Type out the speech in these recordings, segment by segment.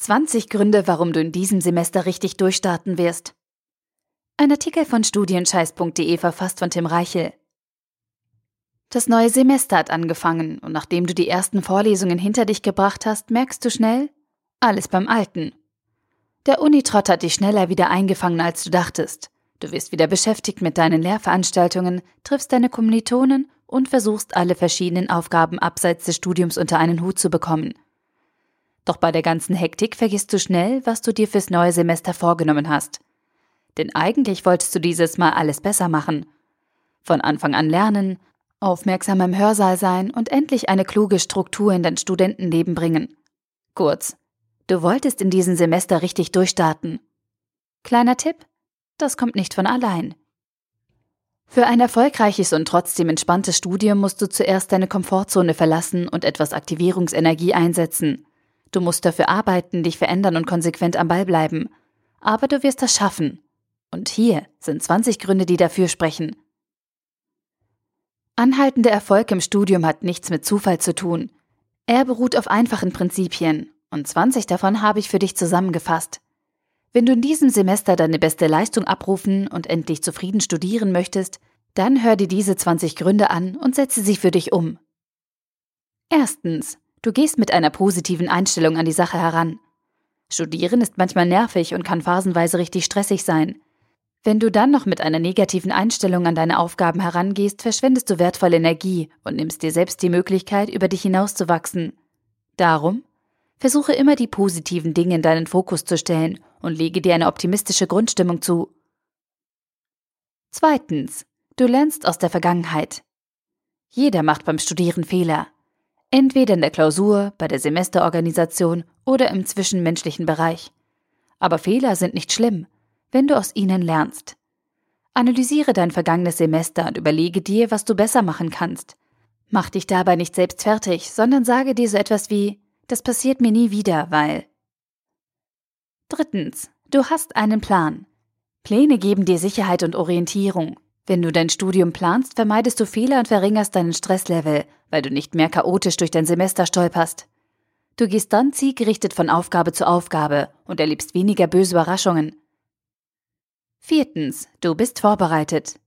20 Gründe, warum du in diesem Semester richtig durchstarten wirst. Ein Artikel von studienscheiß.de verfasst von Tim Reichel. Das neue Semester hat angefangen und nachdem du die ersten Vorlesungen hinter dich gebracht hast, merkst du schnell, alles beim Alten. Der Unitrott hat dich schneller wieder eingefangen, als du dachtest. Du wirst wieder beschäftigt mit deinen Lehrveranstaltungen, triffst deine Kommilitonen und versuchst alle verschiedenen Aufgaben abseits des Studiums unter einen Hut zu bekommen – doch bei der ganzen Hektik vergisst du schnell, was du dir fürs neue Semester vorgenommen hast. Denn eigentlich wolltest du dieses Mal alles besser machen. Von Anfang an lernen, aufmerksam im Hörsaal sein und endlich eine kluge Struktur in dein Studentenleben bringen. Kurz, du wolltest in diesem Semester richtig durchstarten. Kleiner Tipp, das kommt nicht von allein. Für ein erfolgreiches und trotzdem entspanntes Studium musst du zuerst deine Komfortzone verlassen und etwas Aktivierungsenergie einsetzen. Du musst dafür arbeiten, dich verändern und konsequent am Ball bleiben. Aber du wirst das schaffen. Und hier sind 20 Gründe, die dafür sprechen. Anhaltender Erfolg im Studium hat nichts mit Zufall zu tun. Er beruht auf einfachen Prinzipien, und 20 davon habe ich für dich zusammengefasst. Wenn du in diesem Semester deine beste Leistung abrufen und endlich zufrieden studieren möchtest, dann hör dir diese 20 Gründe an und setze sie für dich um. Erstens. Du gehst mit einer positiven Einstellung an die Sache heran. Studieren ist manchmal nervig und kann phasenweise richtig stressig sein. Wenn du dann noch mit einer negativen Einstellung an deine Aufgaben herangehst, verschwendest du wertvolle Energie und nimmst dir selbst die Möglichkeit, über dich hinauszuwachsen. Darum, versuche immer die positiven Dinge in deinen Fokus zu stellen und lege dir eine optimistische Grundstimmung zu. Zweitens, du lernst aus der Vergangenheit. Jeder macht beim Studieren Fehler. Entweder in der Klausur, bei der Semesterorganisation oder im zwischenmenschlichen Bereich. Aber Fehler sind nicht schlimm, wenn du aus ihnen lernst. Analysiere dein vergangenes Semester und überlege dir, was du besser machen kannst. Mach dich dabei nicht selbst fertig, sondern sage dir so etwas wie, das passiert mir nie wieder, weil. Drittens, du hast einen Plan. Pläne geben dir Sicherheit und Orientierung. Wenn du dein Studium planst, vermeidest du Fehler und verringerst deinen Stresslevel, weil du nicht mehr chaotisch durch dein Semester stolperst. Du gehst dann zielgerichtet von Aufgabe zu Aufgabe und erlebst weniger böse Überraschungen. Viertens, du bist vorbereitet.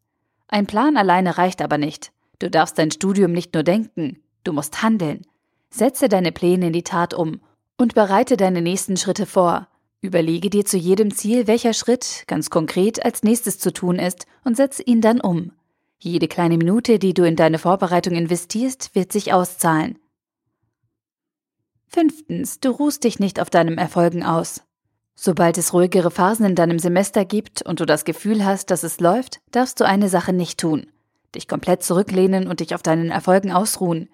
Ein Plan alleine reicht aber nicht. Du darfst dein Studium nicht nur denken, du musst handeln. Setze deine Pläne in die Tat um und bereite deine nächsten Schritte vor, Überlege dir zu jedem Ziel, welcher Schritt ganz konkret als nächstes zu tun ist und setze ihn dann um. Jede kleine Minute, die du in deine Vorbereitung investierst, wird sich auszahlen. Fünftens, du ruhst dich nicht auf deinem Erfolgen aus. Sobald es ruhigere Phasen in deinem Semester gibt und du das Gefühl hast, dass es läuft, darfst du eine Sache nicht tun. Dich komplett zurücklehnen und dich auf deinen Erfolgen ausruhen.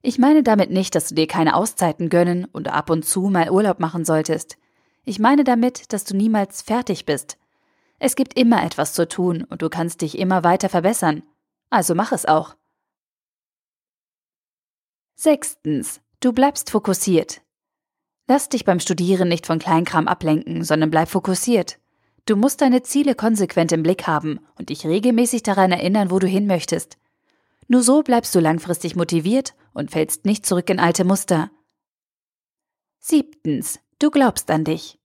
Ich meine damit nicht, dass du dir keine Auszeiten gönnen oder ab und zu mal Urlaub machen solltest. Ich meine damit, dass du niemals fertig bist. Es gibt immer etwas zu tun und du kannst dich immer weiter verbessern. Also mach es auch. Sechstens. Du bleibst fokussiert. Lass dich beim Studieren nicht von Kleinkram ablenken, sondern bleib fokussiert. Du musst deine Ziele konsequent im Blick haben und dich regelmäßig daran erinnern, wo du hin möchtest. Nur so bleibst du langfristig motiviert und fällst nicht zurück in alte Muster. Siebtens. Du glaubst an dich.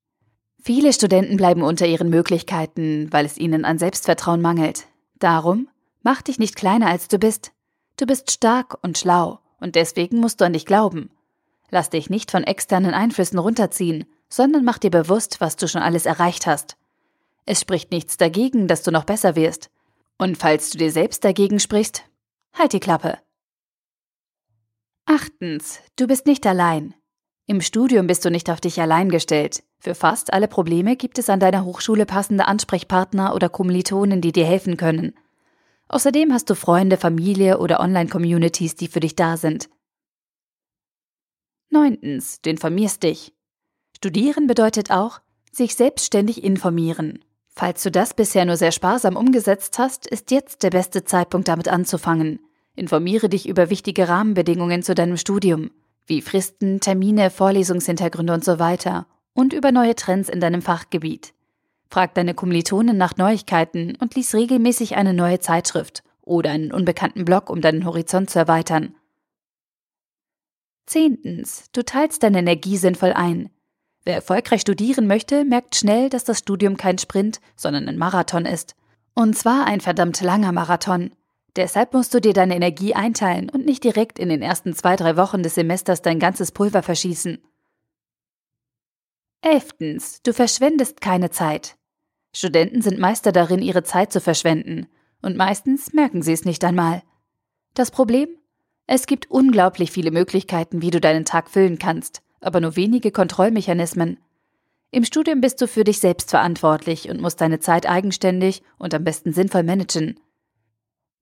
Viele Studenten bleiben unter ihren Möglichkeiten, weil es ihnen an Selbstvertrauen mangelt. Darum, mach dich nicht kleiner als du bist. Du bist stark und schlau und deswegen musst du an dich glauben. Lass dich nicht von externen Einflüssen runterziehen, sondern mach dir bewusst, was du schon alles erreicht hast. Es spricht nichts dagegen, dass du noch besser wirst. Und falls du dir selbst dagegen sprichst, halt die Klappe. Achtens, du bist nicht allein. Im Studium bist du nicht auf dich allein gestellt. Für fast alle Probleme gibt es an deiner Hochschule passende Ansprechpartner oder Kommilitonen, die dir helfen können. Außerdem hast du Freunde, Familie oder Online-Communities, die für dich da sind. Neuntens, du informierst dich. Studieren bedeutet auch, sich selbstständig informieren. Falls du das bisher nur sehr sparsam umgesetzt hast, ist jetzt der beste Zeitpunkt damit anzufangen. Informiere dich über wichtige Rahmenbedingungen zu deinem Studium wie Fristen, Termine, Vorlesungshintergründe und so weiter und über neue Trends in deinem Fachgebiet. Frag deine Kommilitonen nach Neuigkeiten und lies regelmäßig eine neue Zeitschrift oder einen unbekannten Blog, um deinen Horizont zu erweitern. Zehntens, du teilst deine Energie sinnvoll ein. Wer erfolgreich studieren möchte, merkt schnell, dass das Studium kein Sprint, sondern ein Marathon ist. Und zwar ein verdammt langer Marathon. Deshalb musst du dir deine Energie einteilen und nicht direkt in den ersten zwei, drei Wochen des Semesters dein ganzes Pulver verschießen. Elftens, du verschwendest keine Zeit. Studenten sind Meister darin, ihre Zeit zu verschwenden. Und meistens merken sie es nicht einmal. Das Problem? Es gibt unglaublich viele Möglichkeiten, wie du deinen Tag füllen kannst, aber nur wenige Kontrollmechanismen. Im Studium bist du für dich selbst verantwortlich und musst deine Zeit eigenständig und am besten sinnvoll managen.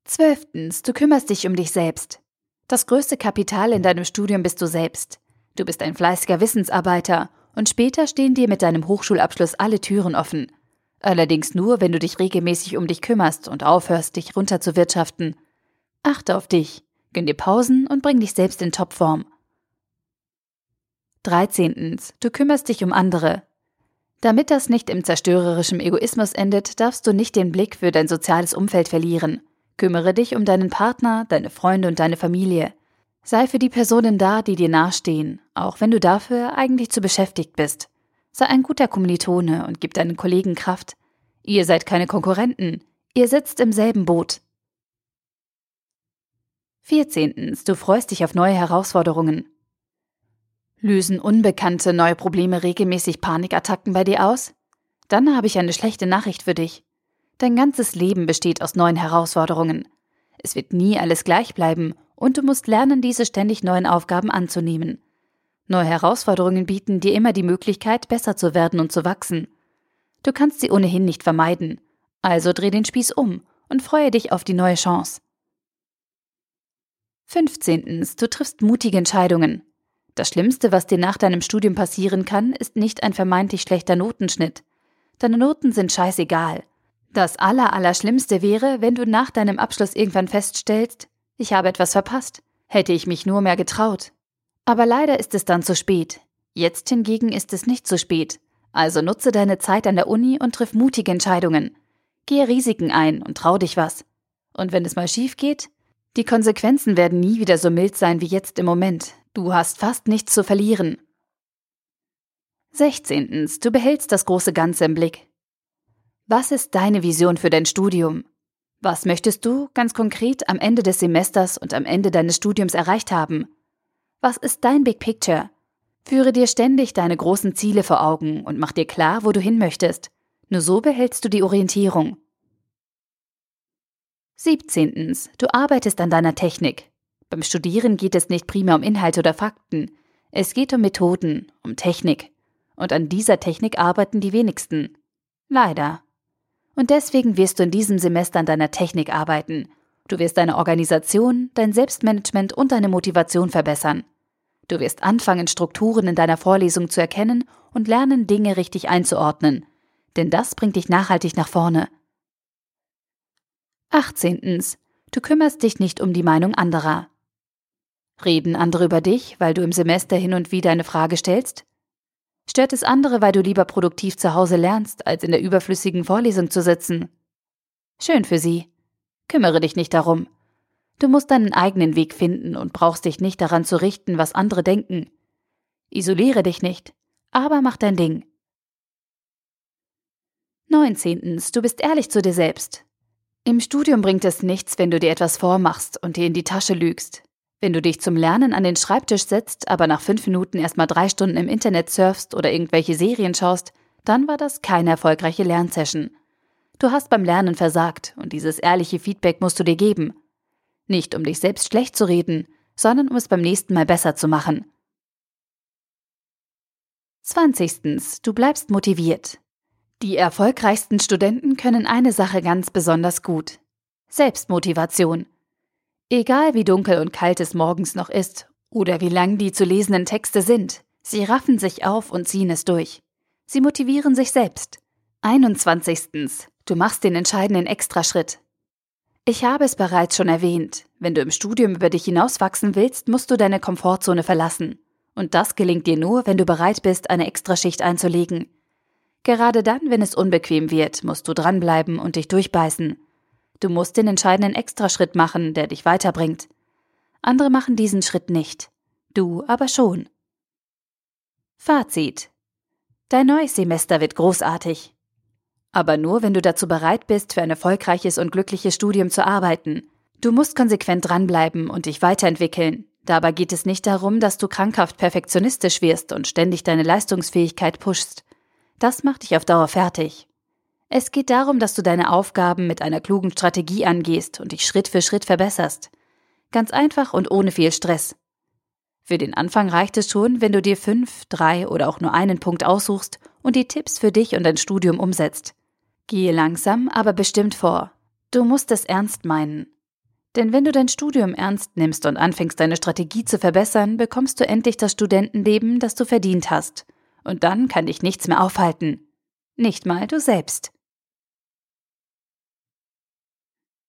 Zwölftens, du kümmerst dich um dich selbst. Das größte Kapital in deinem Studium bist du selbst. Du bist ein fleißiger Wissensarbeiter und später stehen dir mit deinem Hochschulabschluss alle Türen offen. Allerdings nur, wenn du dich regelmäßig um dich kümmerst und aufhörst, dich runterzuwirtschaften. Achte auf dich, gönn dir Pausen und bring dich selbst in Topform. 13. Du kümmerst dich um andere. Damit das nicht im zerstörerischen Egoismus endet, darfst du nicht den Blick für dein soziales Umfeld verlieren. Kümmere dich um deinen Partner, deine Freunde und deine Familie. Sei für die Personen da, die dir nahestehen, auch wenn du dafür eigentlich zu beschäftigt bist. Sei ein guter Kommilitone und gib deinen Kollegen Kraft. Ihr seid keine Konkurrenten, ihr sitzt im selben Boot. 14. Du freust dich auf neue Herausforderungen. Lösen unbekannte neue Probleme regelmäßig Panikattacken bei dir aus? Dann habe ich eine schlechte Nachricht für dich. Dein ganzes Leben besteht aus neuen Herausforderungen. Es wird nie alles gleich bleiben und du musst lernen, diese ständig neuen Aufgaben anzunehmen. Neue Herausforderungen bieten dir immer die Möglichkeit, besser zu werden und zu wachsen. Du kannst sie ohnehin nicht vermeiden. Also dreh den Spieß um und freue dich auf die neue Chance. 15. Du triffst mutige Entscheidungen. Das Schlimmste, was dir nach deinem Studium passieren kann, ist nicht ein vermeintlich schlechter Notenschnitt. Deine Noten sind scheißegal. Das Allerallerschlimmste wäre, wenn du nach deinem Abschluss irgendwann feststellst, ich habe etwas verpasst. Hätte ich mich nur mehr getraut. Aber leider ist es dann zu spät. Jetzt hingegen ist es nicht zu spät. Also nutze deine Zeit an der Uni und triff mutige Entscheidungen. Gehe Risiken ein und trau dich was. Und wenn es mal schief geht, die Konsequenzen werden nie wieder so mild sein wie jetzt im Moment. Du hast fast nichts zu verlieren. 16. Du behältst das große Ganze im Blick. Was ist deine Vision für dein Studium? Was möchtest du ganz konkret am Ende des Semesters und am Ende deines Studiums erreicht haben? Was ist dein Big Picture? Führe dir ständig deine großen Ziele vor Augen und mach dir klar, wo du hin möchtest. Nur so behältst du die Orientierung. 17. Du arbeitest an deiner Technik. Beim Studieren geht es nicht primär um Inhalte oder Fakten. Es geht um Methoden, um Technik. Und an dieser Technik arbeiten die wenigsten. Leider. Und deswegen wirst du in diesem Semester an deiner Technik arbeiten. Du wirst deine Organisation, dein Selbstmanagement und deine Motivation verbessern. Du wirst anfangen, Strukturen in deiner Vorlesung zu erkennen und lernen, Dinge richtig einzuordnen. Denn das bringt dich nachhaltig nach vorne. 18. Du kümmerst dich nicht um die Meinung anderer. Reden andere über dich, weil du im Semester hin und wieder eine Frage stellst? Stört es andere, weil du lieber produktiv zu Hause lernst, als in der überflüssigen Vorlesung zu sitzen? Schön für sie. Kümmere dich nicht darum. Du musst deinen eigenen Weg finden und brauchst dich nicht daran zu richten, was andere denken. Isoliere dich nicht, aber mach dein Ding. 19. Du bist ehrlich zu dir selbst. Im Studium bringt es nichts, wenn du dir etwas vormachst und dir in die Tasche lügst. Wenn du dich zum Lernen an den Schreibtisch setzt, aber nach fünf Minuten erstmal drei Stunden im Internet surfst oder irgendwelche Serien schaust, dann war das keine erfolgreiche Lernsession. Du hast beim Lernen versagt und dieses ehrliche Feedback musst du dir geben. Nicht um dich selbst schlecht zu reden, sondern um es beim nächsten Mal besser zu machen. 20. Du bleibst motiviert. Die erfolgreichsten Studenten können eine Sache ganz besonders gut. Selbstmotivation. Egal wie dunkel und kalt es morgens noch ist oder wie lang die zu lesenden Texte sind, sie raffen sich auf und ziehen es durch. Sie motivieren sich selbst. 21. Du machst den entscheidenden Extraschritt. Ich habe es bereits schon erwähnt. Wenn du im Studium über dich hinauswachsen willst, musst du deine Komfortzone verlassen. Und das gelingt dir nur, wenn du bereit bist, eine Extraschicht einzulegen. Gerade dann, wenn es unbequem wird, musst du dranbleiben und dich durchbeißen. Du musst den entscheidenden Extraschritt machen, der dich weiterbringt. Andere machen diesen Schritt nicht. Du aber schon. Fazit. Dein neues Semester wird großartig. Aber nur, wenn du dazu bereit bist, für ein erfolgreiches und glückliches Studium zu arbeiten. Du musst konsequent dranbleiben und dich weiterentwickeln. Dabei geht es nicht darum, dass du krankhaft perfektionistisch wirst und ständig deine Leistungsfähigkeit pushst. Das macht dich auf Dauer fertig. Es geht darum, dass du deine Aufgaben mit einer klugen Strategie angehst und dich Schritt für Schritt verbesserst. Ganz einfach und ohne viel Stress. Für den Anfang reicht es schon, wenn du dir fünf, drei oder auch nur einen Punkt aussuchst und die Tipps für dich und dein Studium umsetzt. Gehe langsam, aber bestimmt vor. Du musst es ernst meinen. Denn wenn du dein Studium ernst nimmst und anfängst, deine Strategie zu verbessern, bekommst du endlich das Studentenleben, das du verdient hast. Und dann kann dich nichts mehr aufhalten. Nicht mal du selbst.